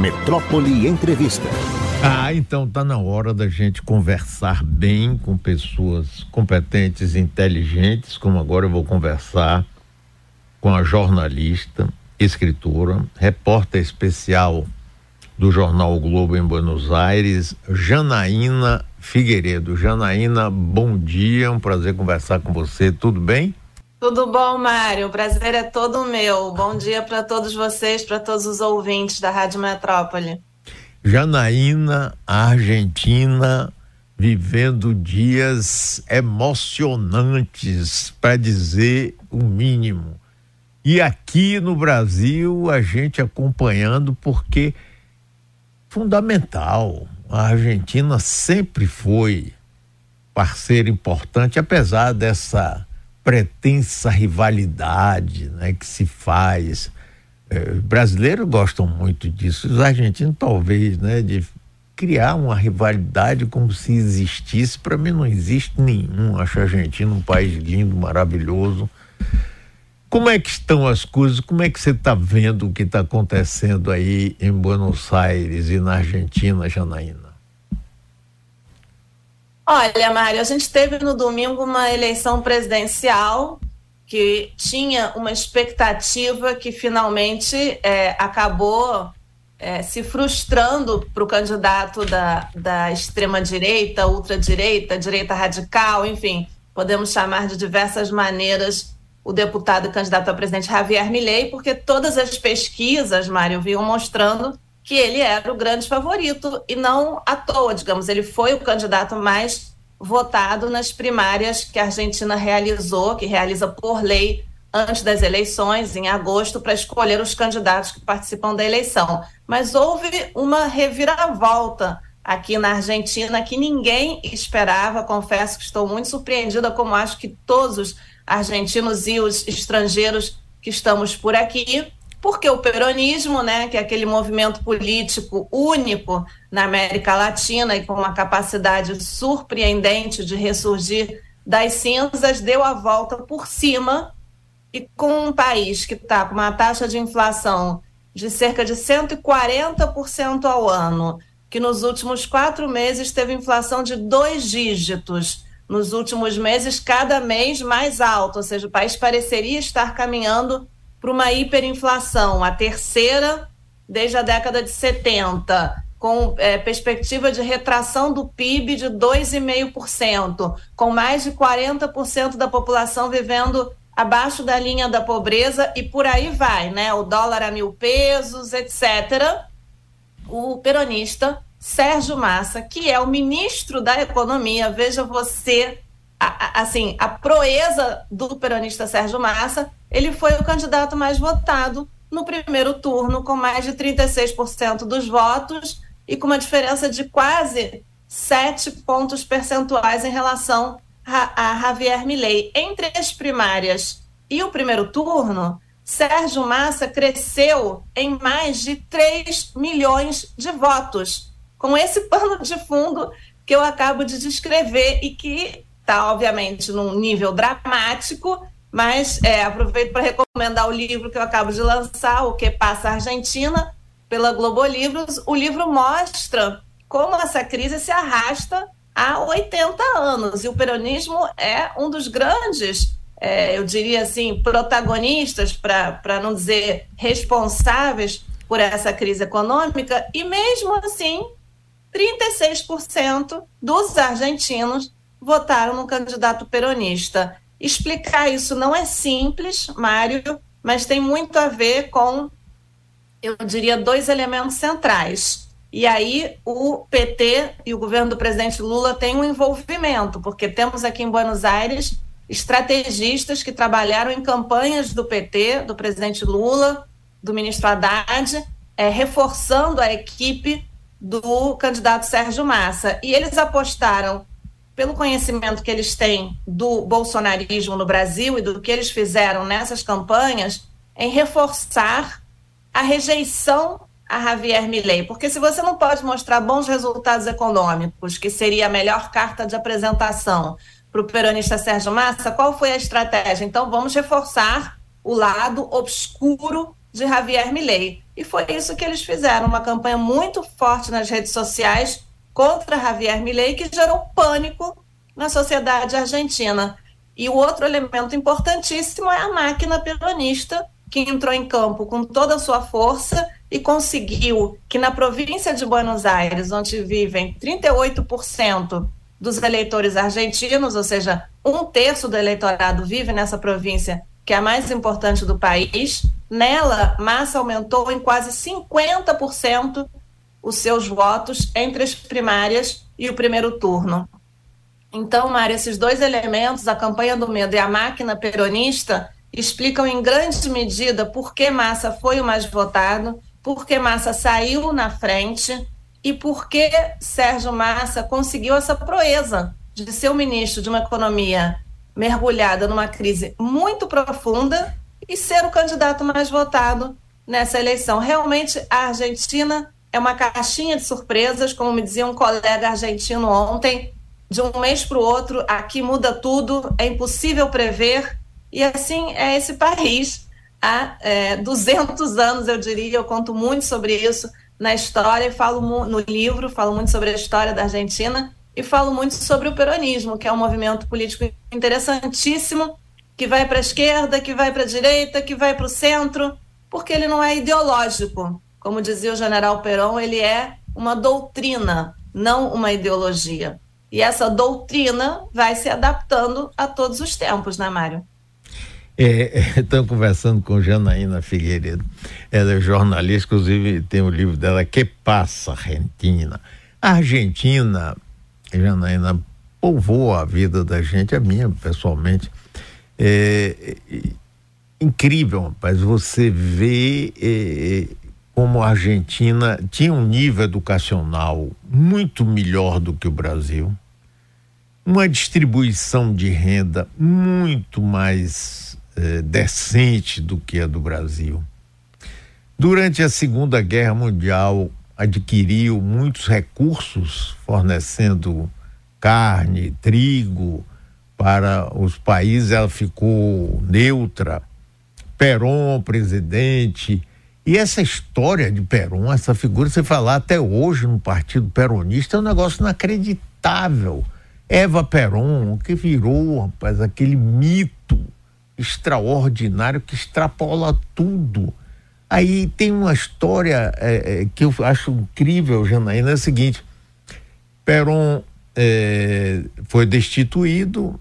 Metrópole Entrevista. Ah, então tá na hora da gente conversar bem com pessoas competentes inteligentes, como agora eu vou conversar com a jornalista, escritora, repórter especial do jornal o Globo em Buenos Aires, Janaína Figueiredo. Janaína, bom dia, um prazer conversar com você, tudo bem? Tudo bom, Mário? O prazer é todo meu. Bom dia para todos vocês, para todos os ouvintes da Rádio Metrópole. Janaína, Argentina, vivendo dias emocionantes, para dizer o mínimo. E aqui no Brasil, a gente acompanhando, porque fundamental. A Argentina sempre foi parceiro importante, apesar dessa pretensa rivalidade né, que se faz. É, brasileiros gostam muito disso, os argentinos talvez, né, de criar uma rivalidade como se existisse. Para mim não existe nenhum. Acho a Argentina um país lindo, maravilhoso como é que estão as coisas? Como é que você está vendo o que está acontecendo aí em Buenos Aires e na Argentina, Janaína? Olha, Mário, a gente teve no domingo uma eleição presidencial que tinha uma expectativa que finalmente é, acabou é, se frustrando para o candidato da, da extrema-direita, ultradireita, direita radical, enfim, podemos chamar de diversas maneiras o deputado candidato a presidente Javier Milei, porque todas as pesquisas, Mário, vinham mostrando que ele era o grande favorito e não à toa, digamos, ele foi o candidato mais votado nas primárias que a Argentina realizou, que realiza por lei antes das eleições, em agosto, para escolher os candidatos que participam da eleição. Mas houve uma reviravolta aqui na Argentina que ninguém esperava. Confesso que estou muito surpreendida, como acho que todos os argentinos e os estrangeiros que estamos por aqui, porque o peronismo, né, que é aquele movimento político único na América Latina e com uma capacidade surpreendente de ressurgir das cinzas, deu a volta por cima e com um país que está com uma taxa de inflação de cerca de 140% ao ano, que nos últimos quatro meses teve inflação de dois dígitos, nos últimos meses, cada mês mais alto, ou seja, o país pareceria estar caminhando para uma hiperinflação, a terceira desde a década de 70, com é, perspectiva de retração do PIB de 2,5%, com mais de 40% da população vivendo abaixo da linha da pobreza e por aí vai, né? O dólar a mil pesos, etc. O peronista Sérgio Massa, que é o ministro da Economia, veja você, a, assim, a proeza do peronista Sérgio Massa, ele foi o candidato mais votado no primeiro turno, com mais de 36% dos votos e com uma diferença de quase sete pontos percentuais em relação a, a Javier Milei. Entre as primárias e o primeiro turno, Sérgio Massa cresceu em mais de 3 milhões de votos com esse pano de fundo que eu acabo de descrever e que está, obviamente, num nível dramático, mas é, aproveito para recomendar o livro que eu acabo de lançar, O Que Passa Argentina, pela Globo Livros. O livro mostra como essa crise se arrasta há 80 anos e o peronismo é um dos grandes, é, eu diria assim, protagonistas, para não dizer responsáveis por essa crise econômica, e mesmo assim 36% dos argentinos votaram no candidato peronista. Explicar isso não é simples, Mário, mas tem muito a ver com, eu diria, dois elementos centrais. E aí o PT e o governo do presidente Lula têm um envolvimento, porque temos aqui em Buenos Aires estrategistas que trabalharam em campanhas do PT, do presidente Lula, do ministro Haddad, é, reforçando a equipe do candidato Sérgio Massa. E eles apostaram, pelo conhecimento que eles têm do bolsonarismo no Brasil e do que eles fizeram nessas campanhas, em reforçar a rejeição a Javier Milei. Porque se você não pode mostrar bons resultados econômicos, que seria a melhor carta de apresentação para o peronista Sérgio Massa, qual foi a estratégia? Então vamos reforçar o lado obscuro de Javier Milei. E foi isso que eles fizeram, uma campanha muito forte nas redes sociais contra Javier Milei, que gerou pânico na sociedade argentina. E o outro elemento importantíssimo é a máquina peronista, que entrou em campo com toda a sua força e conseguiu que na província de Buenos Aires, onde vivem 38% dos eleitores argentinos, ou seja, um terço do eleitorado vive nessa província, que é a mais importante do país, nela, Massa aumentou em quase 50% os seus votos entre as primárias e o primeiro turno. Então, Mário, esses dois elementos, a campanha do medo e a máquina peronista, explicam em grande medida por que Massa foi o mais votado, por que Massa saiu na frente e por que Sérgio Massa conseguiu essa proeza de ser o ministro de uma economia mergulhada numa crise muito profunda e ser o candidato mais votado nessa eleição. Realmente, a Argentina é uma caixinha de surpresas, como me dizia um colega argentino ontem, de um mês para o outro, aqui muda tudo, é impossível prever, e assim é esse país. Há é, 200 anos, eu diria, eu conto muito sobre isso na história, falo no livro, falo muito sobre a história da Argentina, e falo muito sobre o peronismo, que é um movimento político interessantíssimo, que vai para a esquerda, que vai para a direita, que vai para o centro, porque ele não é ideológico. Como dizia o general Perón, ele é uma doutrina, não uma ideologia. E essa doutrina vai se adaptando a todos os tempos, né, Mário? É, Estou conversando com Janaína Figueiredo. Ela é jornalista, inclusive tem o livro dela, Que Passa Argentina. A Argentina, Janaína, povoou a vida da gente, a minha pessoalmente. É, é, incrível, rapaz, você vê é, como a Argentina tinha um nível educacional muito melhor do que o Brasil uma distribuição de renda muito mais eh, decente do que a do Brasil. Durante a Segunda Guerra Mundial, adquiriu muitos recursos, fornecendo carne, trigo para os países, ela ficou neutra. Perón, presidente. E essa história de Perón, essa figura, você falar até hoje no Partido Peronista, é um negócio inacreditável Eva Peron, que virou, rapaz, aquele mito extraordinário que extrapola tudo. Aí tem uma história é, é, que eu acho incrível, Janaína, é a seguinte: Peron é, foi destituído,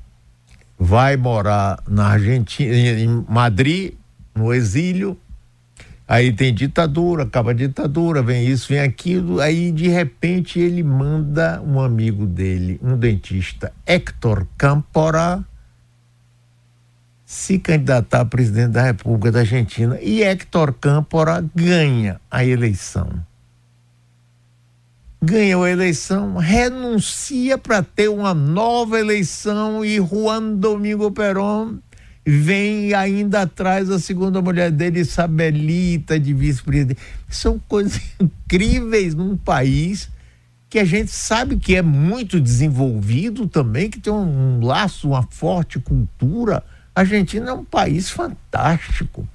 vai morar na Argentina, em Madrid, no exílio, Aí tem ditadura, acaba a ditadura, vem isso, vem aquilo. Aí de repente ele manda um amigo dele, um dentista, Héctor Campora, se candidatar a presidente da República da Argentina. E Héctor Campora ganha a eleição. Ganhou a eleição, renuncia para ter uma nova eleição e Juan Domingo Perón vem ainda atrás a segunda mulher dele, Isabelita, de vice-presidente. São coisas incríveis num país que a gente sabe que é muito desenvolvido também, que tem um, um laço, uma forte cultura. A Argentina é um país fantástico.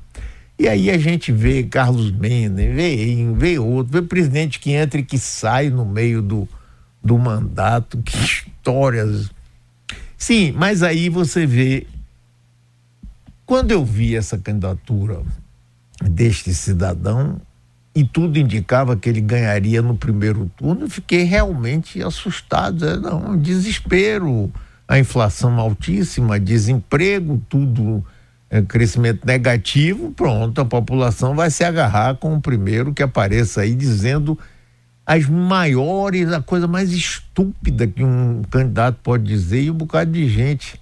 E aí a gente vê Carlos Menem, vê vê outro, vê presidente que entra e que sai no meio do, do mandato, que histórias. Sim, mas aí você vê quando eu vi essa candidatura deste cidadão, e tudo indicava que ele ganharia no primeiro turno, fiquei realmente assustado. É, não, desespero, a inflação altíssima, desemprego, tudo é, crescimento negativo, pronto, a população vai se agarrar com o primeiro que apareça aí dizendo as maiores, a coisa mais estúpida que um candidato pode dizer e um bocado de gente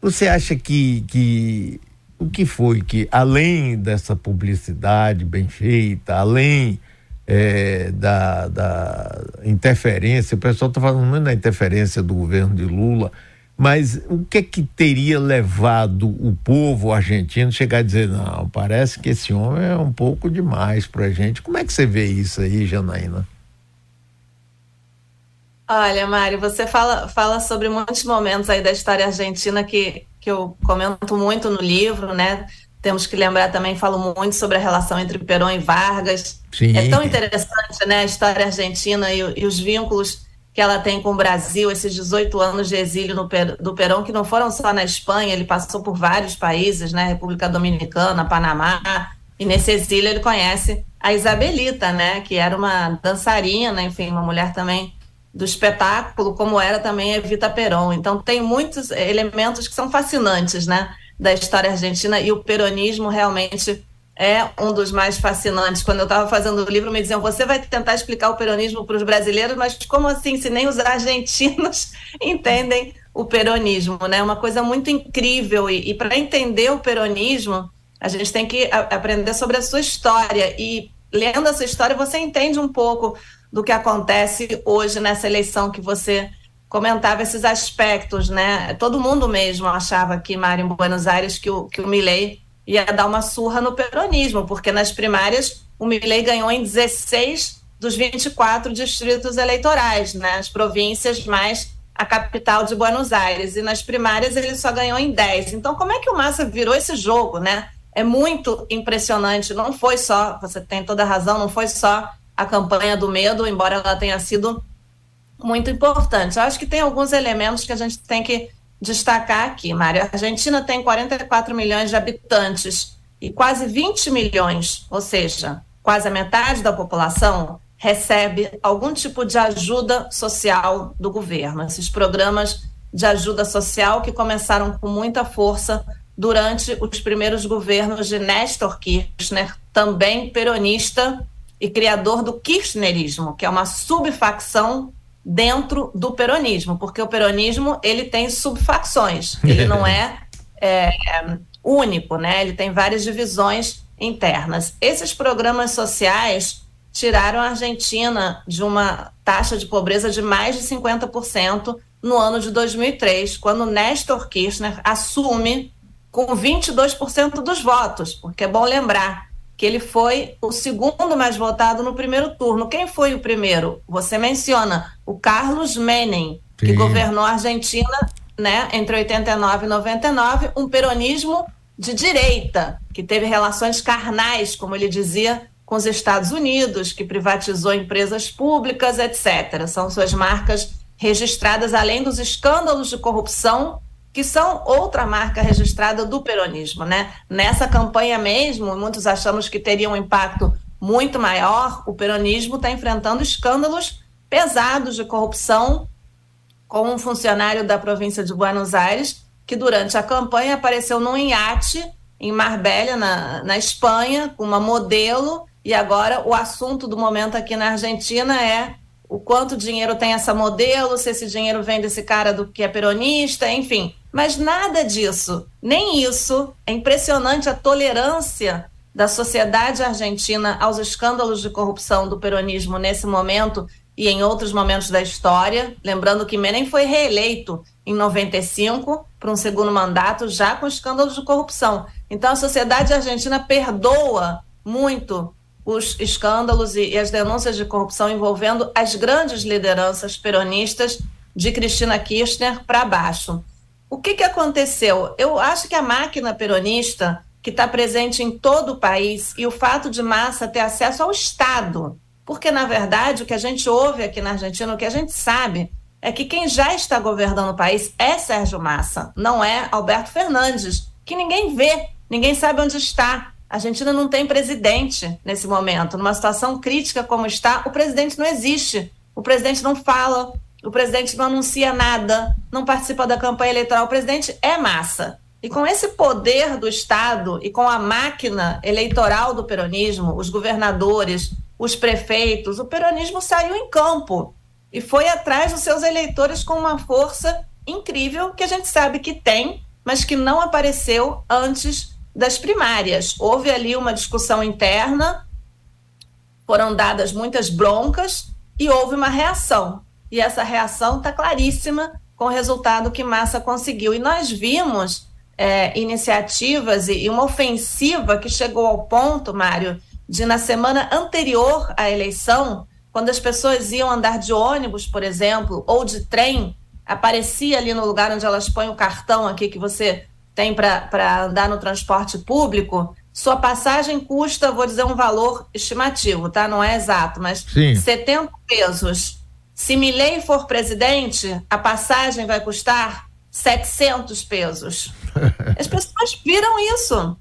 você acha que, que o que foi que, além dessa publicidade bem feita, além é, da, da interferência, o pessoal está falando muito da interferência do governo de Lula, mas o que é que teria levado o povo argentino a chegar a dizer, não, parece que esse homem é um pouco demais para a gente. Como é que você vê isso aí, Janaína? Olha, Mário, você fala, fala sobre muitos momentos aí da história argentina que, que eu comento muito no livro, né? temos que lembrar também, falo muito sobre a relação entre Perón e Vargas. Sim. É tão interessante, né, a história argentina e, e, os vínculos que ela tem com o Brasil, esses 18 anos de exílio no, do Perón, que não foram só na Espanha, ele passou por vários países, né, República Dominicana, Panamá, e nesse exílio ele conhece a Isabelita, né, que era uma dançarina, enfim, uma mulher também do espetáculo, como era também Evita Perón. Então tem muitos elementos que são fascinantes, né? da história argentina e o peronismo realmente é um dos mais fascinantes. Quando eu estava fazendo o livro, me diziam: você vai tentar explicar o peronismo para os brasileiros, mas como assim, se nem os argentinos entendem o peronismo? Né? uma coisa muito incrível. E, e para entender o peronismo, a gente tem que aprender sobre a sua história. E lendo essa história, você entende um pouco do que acontece hoje nessa eleição que você comentava esses aspectos, né? Todo mundo mesmo achava aqui, Mário, em Buenos Aires, que o, que o Milley ia dar uma surra no peronismo, porque nas primárias o Milley ganhou em 16 dos 24 distritos eleitorais, né? As províncias mais a capital de Buenos Aires. E nas primárias ele só ganhou em 10. Então, como é que o Massa virou esse jogo, né? É muito impressionante. Não foi só, você tem toda a razão, não foi só a campanha do medo, embora ela tenha sido muito importante. Eu acho que tem alguns elementos que a gente tem que destacar aqui, Mário. A Argentina tem 44 milhões de habitantes e quase 20 milhões, ou seja, quase a metade da população, recebe algum tipo de ajuda social do governo. Esses programas de ajuda social que começaram com muita força durante os primeiros governos de Néstor Kirchner, também peronista e criador do kirchnerismo, que é uma subfacção dentro do peronismo, porque o peronismo ele tem subfacções, ele não é, é, único, né? Ele tem várias divisões internas. Esses programas sociais tiraram a Argentina de uma taxa de pobreza de mais de 50% no ano de 2003, quando Néstor Kirchner assume com 22% dos votos, porque é bom lembrar que ele foi o segundo mais votado no primeiro turno. Quem foi o primeiro? Você menciona o Carlos Menem, Sim. que governou a Argentina né, entre 89 e 99, um peronismo de direita, que teve relações carnais, como ele dizia, com os Estados Unidos, que privatizou empresas públicas, etc. São suas marcas registradas, além dos escândalos de corrupção que são outra marca registrada do peronismo, né? Nessa campanha mesmo, muitos achamos que teria um impacto muito maior. O peronismo está enfrentando escândalos pesados de corrupção com um funcionário da província de Buenos Aires que durante a campanha apareceu num iate em Marbella, na, na Espanha, com uma modelo, e agora o assunto do momento aqui na Argentina é o quanto dinheiro tem essa modelo, se esse dinheiro vem desse cara do que é peronista, enfim. Mas nada disso, nem isso. É impressionante a tolerância da sociedade argentina aos escândalos de corrupção do peronismo nesse momento e em outros momentos da história. Lembrando que Menem foi reeleito em 95 para um segundo mandato, já com escândalos de corrupção. Então a sociedade argentina perdoa muito os escândalos e, e as denúncias de corrupção envolvendo as grandes lideranças peronistas de Cristina Kirchner para baixo. O que, que aconteceu? Eu acho que a máquina peronista, que está presente em todo o país, e o fato de Massa ter acesso ao Estado, porque, na verdade, o que a gente ouve aqui na Argentina, o que a gente sabe, é que quem já está governando o país é Sérgio Massa, não é Alberto Fernandes, que ninguém vê, ninguém sabe onde está. A Argentina não tem presidente nesse momento. Numa situação crítica como está, o presidente não existe. O presidente não fala, o presidente não anuncia nada, não participa da campanha eleitoral. O presidente é massa. E com esse poder do Estado e com a máquina eleitoral do peronismo, os governadores, os prefeitos, o peronismo saiu em campo e foi atrás dos seus eleitores com uma força incrível que a gente sabe que tem, mas que não apareceu antes das primárias. Houve ali uma discussão interna, foram dadas muitas broncas e houve uma reação e essa reação está claríssima com o resultado que Massa conseguiu. E nós vimos é, iniciativas e, e uma ofensiva que chegou ao ponto, Mário, de na semana anterior à eleição, quando as pessoas iam andar de ônibus, por exemplo, ou de trem, aparecia ali no lugar onde elas põem o cartão aqui que você tem para andar no transporte público, sua passagem custa, vou dizer um valor estimativo, tá? Não é exato, mas Sim. 70 pesos. Se Milley for presidente, a passagem vai custar 700 pesos. As pessoas viram isso.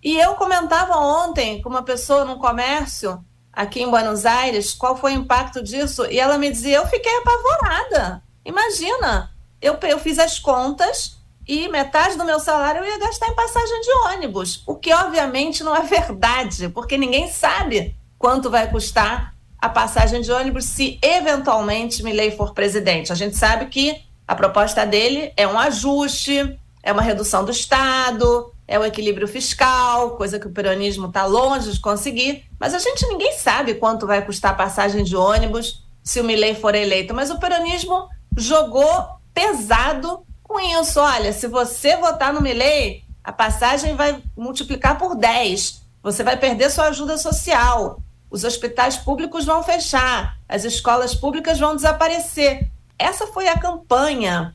E eu comentava ontem com uma pessoa num comércio aqui em Buenos Aires qual foi o impacto disso e ela me dizia: eu fiquei apavorada. Imagina, eu, eu fiz as contas e metade do meu salário eu ia gastar em passagem de ônibus, o que obviamente não é verdade, porque ninguém sabe quanto vai custar a passagem de ônibus se eventualmente Milley for presidente. A gente sabe que a proposta dele é um ajuste, é uma redução do Estado, é o equilíbrio fiscal, coisa que o peronismo está longe de conseguir. Mas a gente ninguém sabe quanto vai custar a passagem de ônibus se o Milley for eleito. Mas o peronismo jogou pesado com isso. Olha, se você votar no Milley, a passagem vai multiplicar por 10. Você vai perder sua ajuda social. Os hospitais públicos vão fechar, as escolas públicas vão desaparecer. Essa foi a campanha.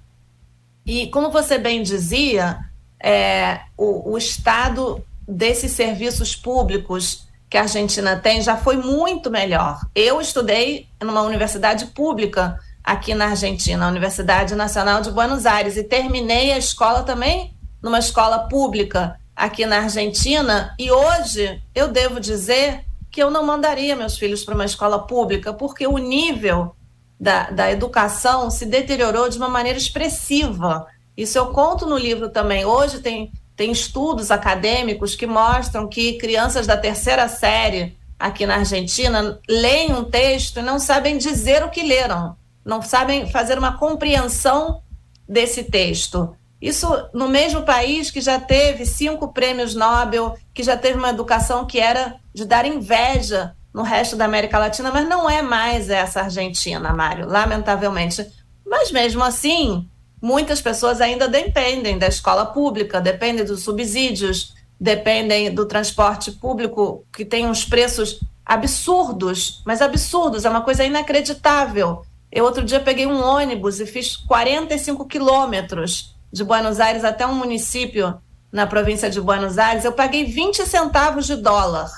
E, como você bem dizia, é, o, o estado desses serviços públicos que a Argentina tem já foi muito melhor. Eu estudei numa universidade pública aqui na Argentina, a Universidade Nacional de Buenos Aires, e terminei a escola também numa escola pública aqui na Argentina. E hoje eu devo dizer que eu não mandaria meus filhos para uma escola pública, porque o nível da, da educação se deteriorou de uma maneira expressiva. Isso eu conto no livro também. Hoje tem, tem estudos acadêmicos que mostram que crianças da terceira série aqui na Argentina leem um texto e não sabem dizer o que leram, não sabem fazer uma compreensão desse texto. Isso no mesmo país que já teve cinco prêmios Nobel, que já teve uma educação que era de dar inveja no resto da América Latina, mas não é mais essa Argentina, Mário, lamentavelmente. Mas mesmo assim, muitas pessoas ainda dependem da escola pública, dependem dos subsídios, dependem do transporte público, que tem uns preços absurdos, mas absurdos, é uma coisa inacreditável. Eu outro dia peguei um ônibus e fiz 45 quilômetros de Buenos Aires até um município na província de Buenos Aires. Eu paguei 20 centavos de dólar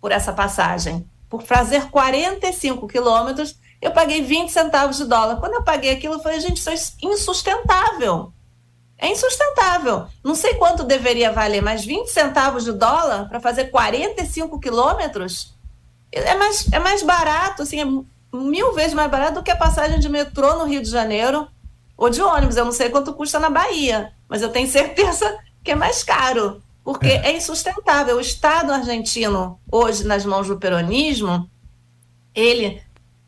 por essa passagem por fazer 45 quilômetros, eu paguei 20 centavos de dólar. Quando eu paguei aquilo, eu falei, gente, isso é insustentável. É insustentável. Não sei quanto deveria valer, mas 20 centavos de dólar para fazer 45 quilômetros é mais, é mais barato, assim, é mil vezes mais barato do que a passagem de metrô no Rio de Janeiro ou de ônibus. Eu não sei quanto custa na Bahia, mas eu tenho certeza que é mais caro porque é. é insustentável. O Estado argentino, hoje, nas mãos do peronismo, ele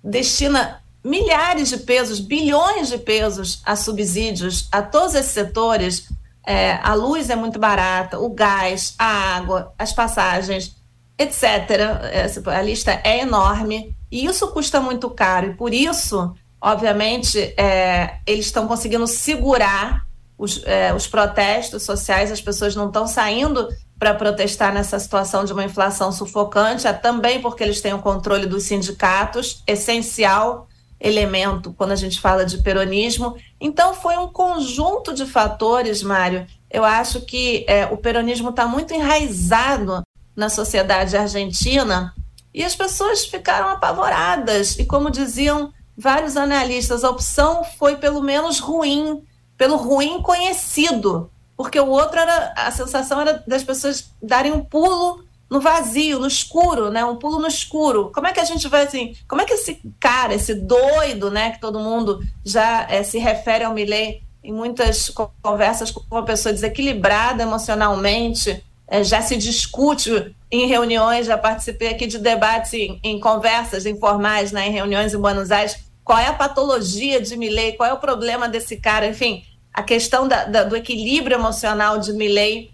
destina milhares de pesos, bilhões de pesos a subsídios a todos esses setores. É, a luz é muito barata, o gás, a água, as passagens, etc. A lista é enorme e isso custa muito caro. E por isso, obviamente, é, eles estão conseguindo segurar os, é, os protestos sociais, as pessoas não estão saindo para protestar nessa situação de uma inflação sufocante, é também porque eles têm o controle dos sindicatos, essencial elemento quando a gente fala de peronismo. Então, foi um conjunto de fatores, Mário. Eu acho que é, o peronismo está muito enraizado na sociedade argentina e as pessoas ficaram apavoradas. E, como diziam vários analistas, a opção foi pelo menos ruim pelo ruim conhecido, porque o outro era a sensação era das pessoas darem um pulo no vazio, no escuro, né? Um pulo no escuro. Como é que a gente vai assim? Como é que esse cara, esse doido, né? Que todo mundo já é, se refere ao Milley em muitas conversas com uma pessoa desequilibrada emocionalmente, é, já se discute em reuniões, já participei aqui de debates em, em conversas informais, né? Em reuniões em Buenos Aires qual é a patologia de Milley, qual é o problema desse cara, enfim, a questão da, da, do equilíbrio emocional de Milley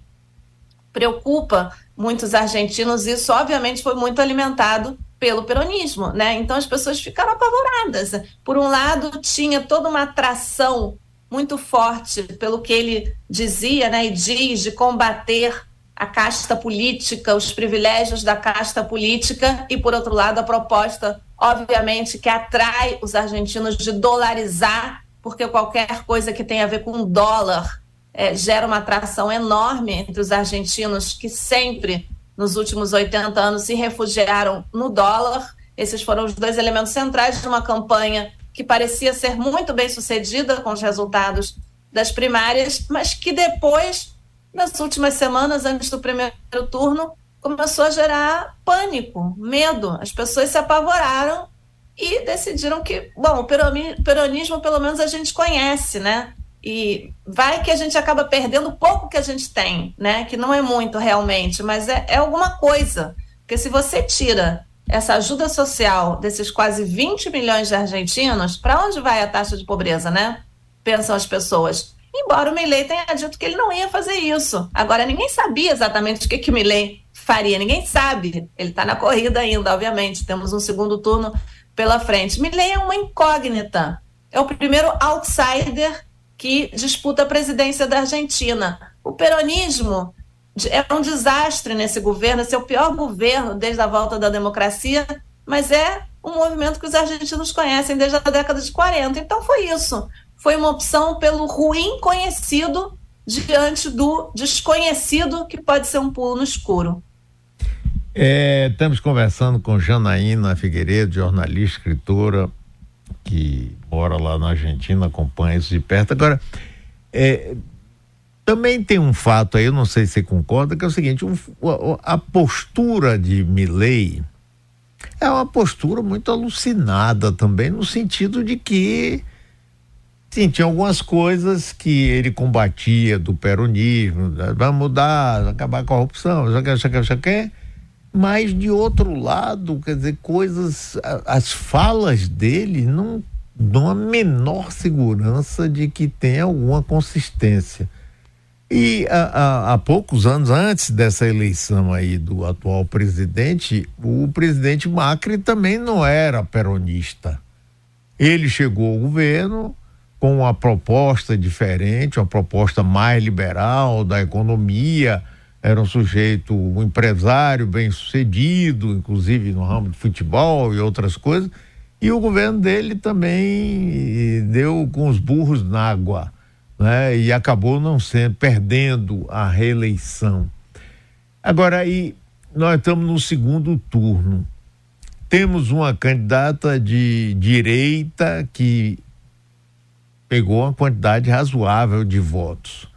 preocupa muitos argentinos. Isso, obviamente, foi muito alimentado pelo peronismo, né? Então as pessoas ficaram apavoradas. Por um lado, tinha toda uma atração muito forte pelo que ele dizia, né, e diz de combater a casta política, os privilégios da casta política, e por outro lado, a proposta obviamente, que atrai os argentinos de dolarizar, porque qualquer coisa que tenha a ver com dólar é, gera uma atração enorme entre os argentinos que sempre, nos últimos 80 anos, se refugiaram no dólar. Esses foram os dois elementos centrais de uma campanha que parecia ser muito bem sucedida com os resultados das primárias, mas que depois, nas últimas semanas, antes do primeiro turno, começou a gerar pânico, medo. As pessoas se apavoraram e decidiram que, bom, o peronismo pelo menos a gente conhece, né? E vai que a gente acaba perdendo o pouco que a gente tem, né? Que não é muito realmente, mas é, é alguma coisa. Porque se você tira essa ajuda social desses quase 20 milhões de argentinos, para onde vai a taxa de pobreza, né? Pensam as pessoas. Embora o Milley tenha dito que ele não ia fazer isso. Agora, ninguém sabia exatamente o que, que o Milley faria, ninguém sabe. Ele está na corrida ainda, obviamente. Temos um segundo turno pela frente. Milley é uma incógnita. É o primeiro outsider que disputa a presidência da Argentina. O peronismo é um desastre nesse governo, esse é o pior governo desde a volta da democracia, mas é um movimento que os argentinos conhecem desde a década de 40. Então foi isso. Foi uma opção pelo ruim conhecido diante do desconhecido, que pode ser um pulo no escuro. É, estamos conversando com Janaína Figueiredo, jornalista, escritora, que mora lá na Argentina, acompanha isso de perto. Agora, é, também tem um fato aí, eu não sei se você concorda, que é o seguinte: um, a, a postura de Milley é uma postura muito alucinada também, no sentido de que Sim, tinha algumas coisas que ele combatia do peronismo, vai mudar, acabar a corrupção, já que, já que, já que, mas de outro lado, quer dizer, coisas, as falas dele não dão a menor segurança de que tem alguma consistência. E há, poucos anos antes dessa eleição aí do atual presidente, o presidente Macri também não era peronista. Ele chegou ao governo com uma proposta diferente, uma proposta mais liberal da economia, era um sujeito, um empresário bem sucedido, inclusive no ramo de futebol e outras coisas, e o governo dele também deu com os burros na água né? E acabou não sendo, perdendo a reeleição. Agora aí, nós estamos no segundo turno. Temos uma candidata de direita que pegou uma quantidade razoável de votos.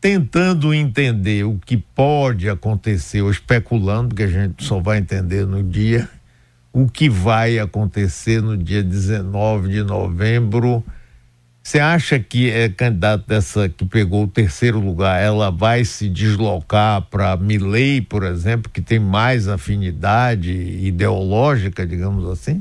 Tentando entender o que pode acontecer, ou especulando, porque a gente só vai entender no dia, o que vai acontecer no dia 19 de novembro você acha que é candidata dessa que pegou o terceiro lugar, ela vai se deslocar para Milley, por exemplo, que tem mais afinidade ideológica, digamos assim?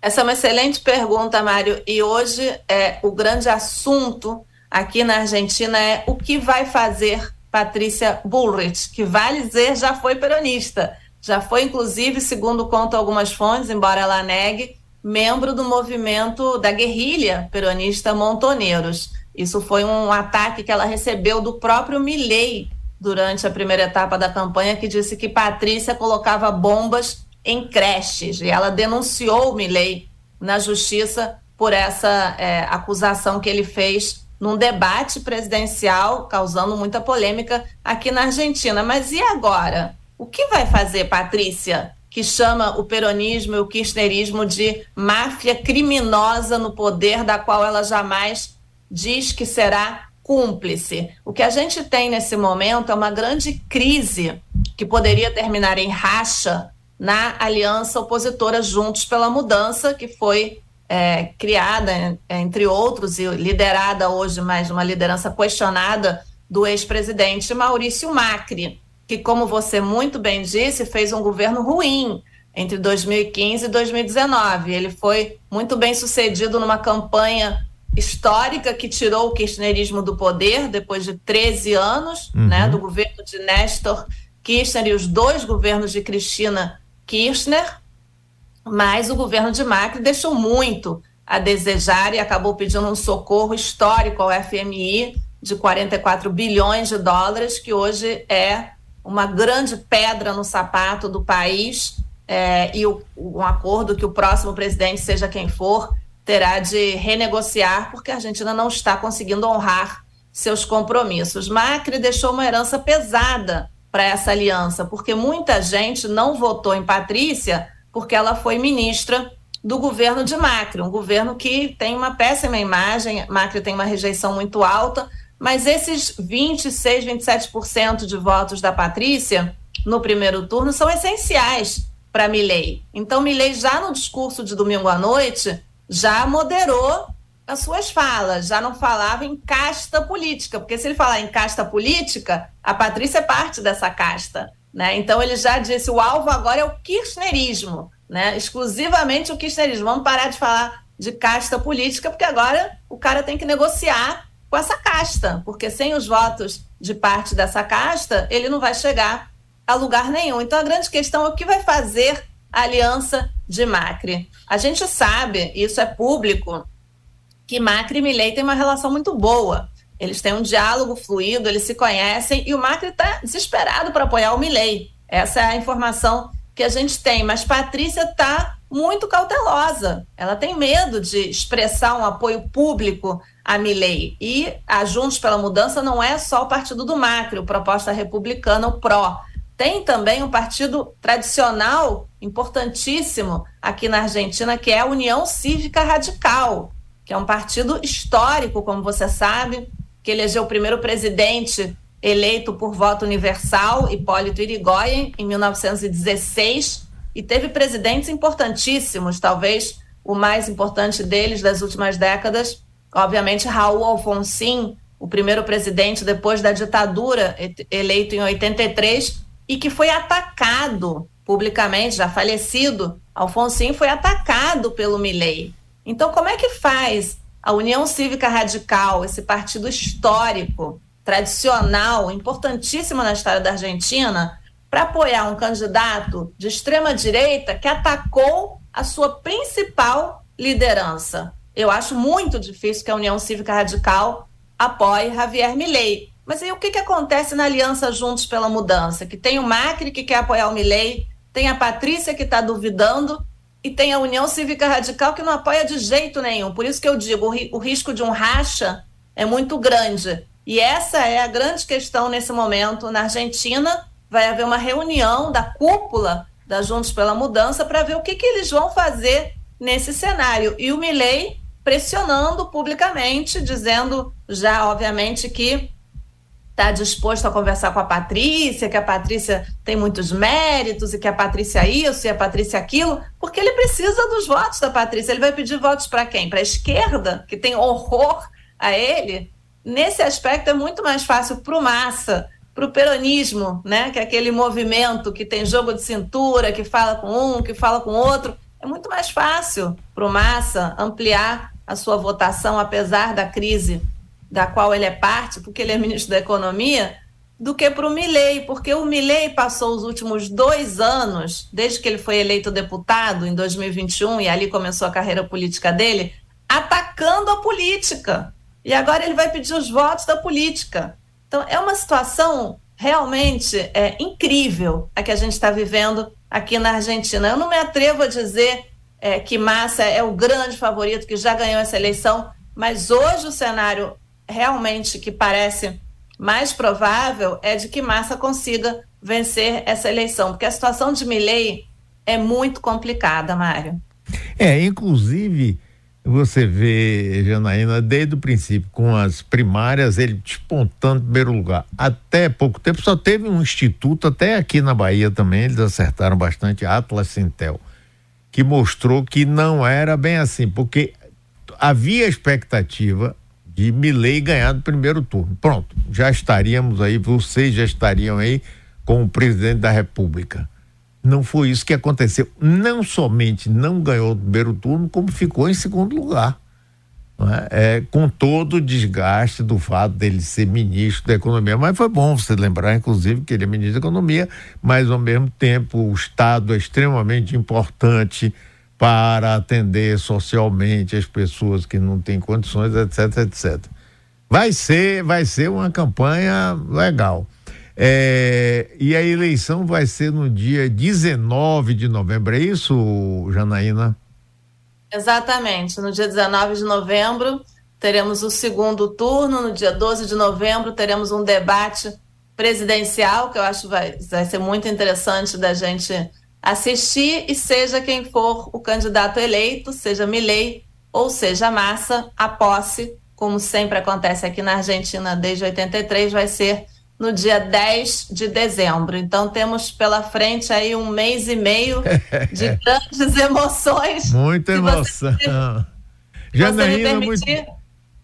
Essa é uma excelente pergunta, Mário. E hoje é, o grande assunto aqui na Argentina é o que vai fazer Patrícia Bullrich, que vale dizer já foi peronista. Já foi, inclusive, segundo contam algumas fontes, embora ela negue, membro do movimento da guerrilha peronista Montoneiros. Isso foi um ataque que ela recebeu do próprio Milley durante a primeira etapa da campanha, que disse que Patrícia colocava bombas em creches. E ela denunciou o Milley na justiça por essa é, acusação que ele fez num debate presidencial, causando muita polêmica aqui na Argentina. Mas e agora? O que vai fazer Patrícia que chama o peronismo e o kirchnerismo de máfia criminosa no poder, da qual ela jamais diz que será cúmplice. O que a gente tem nesse momento é uma grande crise que poderia terminar em racha na aliança opositora Juntos pela Mudança, que foi é, criada, entre outros, e liderada hoje mais uma liderança questionada do ex-presidente Maurício Macri que, como você muito bem disse, fez um governo ruim entre 2015 e 2019. Ele foi muito bem sucedido numa campanha histórica que tirou o kirchnerismo do poder depois de 13 anos, uhum. né, do governo de Néstor Kirchner e os dois governos de Cristina Kirchner, mas o governo de Macri deixou muito a desejar e acabou pedindo um socorro histórico ao FMI de 44 bilhões de dólares, que hoje é uma grande pedra no sapato do país é, e o, um acordo que o próximo presidente, seja quem for, terá de renegociar, porque a Argentina não está conseguindo honrar seus compromissos. Macri deixou uma herança pesada para essa aliança, porque muita gente não votou em Patrícia porque ela foi ministra do governo de Macri, um governo que tem uma péssima imagem, Macri tem uma rejeição muito alta, mas esses 26, 27% de votos da Patrícia no primeiro turno são essenciais para Milley. Então Milley já no discurso de domingo à noite já moderou as suas falas, já não falava em casta política, porque se ele falar em casta política, a Patrícia é parte dessa casta. Né? Então ele já disse: o alvo agora é o kirchnerismo, né? exclusivamente o kirchnerismo. Vamos parar de falar de casta política, porque agora o cara tem que negociar com essa casta, porque sem os votos de parte dessa casta, ele não vai chegar a lugar nenhum. Então a grande questão é o que vai fazer a aliança de Macri. A gente sabe, isso é público, que Macri e Milley têm uma relação muito boa. Eles têm um diálogo fluido, eles se conhecem e o Macri está desesperado para apoiar o Milley. Essa é a informação que a gente tem. Mas Patrícia está muito cautelosa. Ela tem medo de expressar um apoio público a Milley. E a Juntos pela Mudança não é só o partido do Macri, o Proposta Republicana, o PRO. Tem também um partido tradicional, importantíssimo aqui na Argentina, que é a União Cívica Radical, que é um partido histórico, como você sabe, que elegeu o primeiro presidente eleito por voto universal, Hipólito Irigoyen, em 1916, e teve presidentes importantíssimos, talvez o mais importante deles das últimas décadas, obviamente Raul Alfonsin, o primeiro presidente depois da ditadura, eleito em 83, e que foi atacado publicamente, já falecido, Alfonsin foi atacado pelo Milley. Então, como é que faz a União Cívica Radical, esse partido histórico, tradicional, importantíssimo na história da Argentina, para apoiar um candidato de extrema direita que atacou a sua principal liderança? Eu acho muito difícil que a União Cívica Radical apoie Javier Milei. Mas aí o que, que acontece na aliança Juntos pela Mudança? Que tem o Macri que quer apoiar o Milei, tem a Patrícia que está duvidando e tem a União Cívica Radical que não apoia de jeito nenhum. Por isso que eu digo, o, ri o risco de um racha é muito grande. E essa é a grande questão nesse momento. Na Argentina, vai haver uma reunião da cúpula da Juntos pela Mudança para ver o que, que eles vão fazer nesse cenário. E o Milley pressionando publicamente, dizendo já, obviamente, que está disposto a conversar com a Patrícia, que a Patrícia tem muitos méritos e que a Patrícia isso e a Patrícia aquilo, porque ele precisa dos votos da Patrícia. Ele vai pedir votos para quem? Para a esquerda, que tem horror a ele? Nesse aspecto é muito mais fácil para o Massa, para o peronismo, né? que é aquele movimento que tem jogo de cintura, que fala com um, que fala com outro. É muito mais fácil para o Massa ampliar a sua votação, apesar da crise da qual ele é parte, porque ele é ministro da Economia, do que para o Milley, porque o Milley passou os últimos dois anos, desde que ele foi eleito deputado em 2021 e ali começou a carreira política dele, atacando a política. E agora ele vai pedir os votos da política. Então é uma situação realmente é, incrível a que a gente está vivendo aqui na Argentina. Eu não me atrevo a dizer é, que Massa é o grande favorito que já ganhou essa eleição, mas hoje o cenário realmente que parece mais provável é de que Massa consiga vencer essa eleição, porque a situação de Milley é muito complicada, Mário. É, inclusive, você vê, Janaína, desde o princípio, com as primárias, ele despontando em primeiro lugar. Até pouco tempo só teve um instituto, até aqui na Bahia também, eles acertaram bastante, Atlas Sintel, que mostrou que não era bem assim, porque havia expectativa de Milley ganhar no primeiro turno. Pronto, já estaríamos aí, vocês já estariam aí com o presidente da República. Não foi isso que aconteceu. Não somente não ganhou o primeiro turno, como ficou em segundo lugar. É? É, com todo o desgaste do fato dele ser ministro da Economia. Mas foi bom você lembrar, inclusive, que ele é ministro da Economia, mas ao mesmo tempo o Estado é extremamente importante para atender socialmente as pessoas que não têm condições, etc, etc. Vai ser, vai ser uma campanha legal. É, e a eleição vai ser no dia 19 de novembro, é isso, Janaína? Exatamente, no dia 19 de novembro, teremos o segundo turno, no dia 12 de novembro, teremos um debate presidencial, que eu acho vai, vai ser muito interessante da gente assistir, e seja quem for o candidato eleito, seja Milei ou seja Massa, a posse, como sempre acontece aqui na Argentina desde 83, vai ser no dia 10 de dezembro. Então temos pela frente aí um mês e meio de grandes emoções. Muita emoção. Você, Janaína, muito,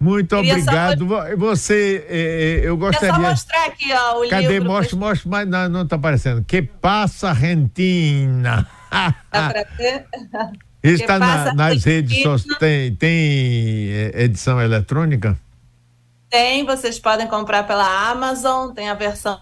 muito obrigado. Só... Você, eh, eu gostaria. Quer só mostrar aqui, ó, o Cadê? livro. Mostra, mostra, mas não, não tá aparecendo. Que passa Argentina. Dá pra ver? Está na, nas redes sociais. Tem, tem eh, edição eletrônica? Tem, vocês podem comprar pela Amazon, tem a versão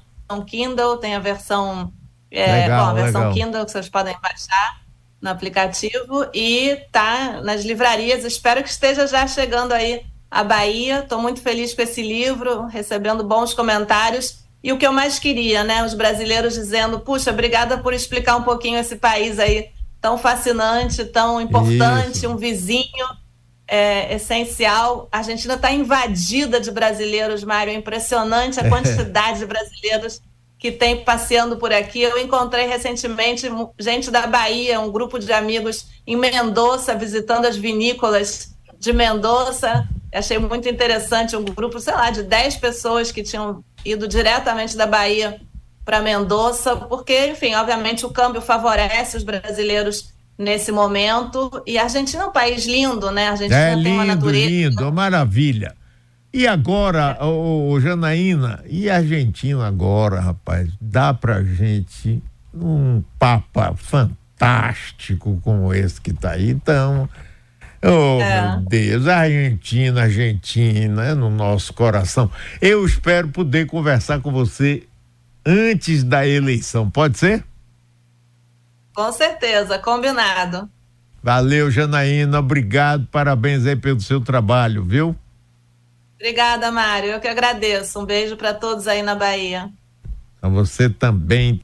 Kindle, tem a versão. É, legal, bom, a versão legal. Kindle que vocês podem baixar no aplicativo e tá nas livrarias. Espero que esteja já chegando aí a Bahia. Estou muito feliz com esse livro, recebendo bons comentários. E o que eu mais queria, né? Os brasileiros dizendo, puxa, obrigada por explicar um pouquinho esse país aí tão fascinante, tão importante, Isso. um vizinho é, essencial. A Argentina está invadida de brasileiros, Mário. É impressionante a quantidade de brasileiros que tem passeando por aqui. Eu encontrei recentemente gente da Bahia, um grupo de amigos em Mendoza, visitando as vinícolas de Mendoza. Achei muito interessante um grupo, sei lá, de 10 pessoas que tinham ido diretamente da Bahia para Mendoza, porque, enfim, obviamente o câmbio favorece os brasileiros nesse momento. E a Argentina é um país lindo, né? A Argentina é tem lindo, uma natureza. Lindo, maravilha. E agora, é. Janaína, e a Argentina agora, rapaz, dá pra gente um papa fantástico como esse que tá aí, então. Oh, é. meu Deus, Argentina, Argentina, é no nosso coração. Eu espero poder conversar com você antes da eleição, pode ser? Com certeza, combinado. Valeu, Janaína, obrigado, parabéns aí pelo seu trabalho, viu? Obrigada, Mário, eu que agradeço. Um beijo para todos aí na Bahia. A você também.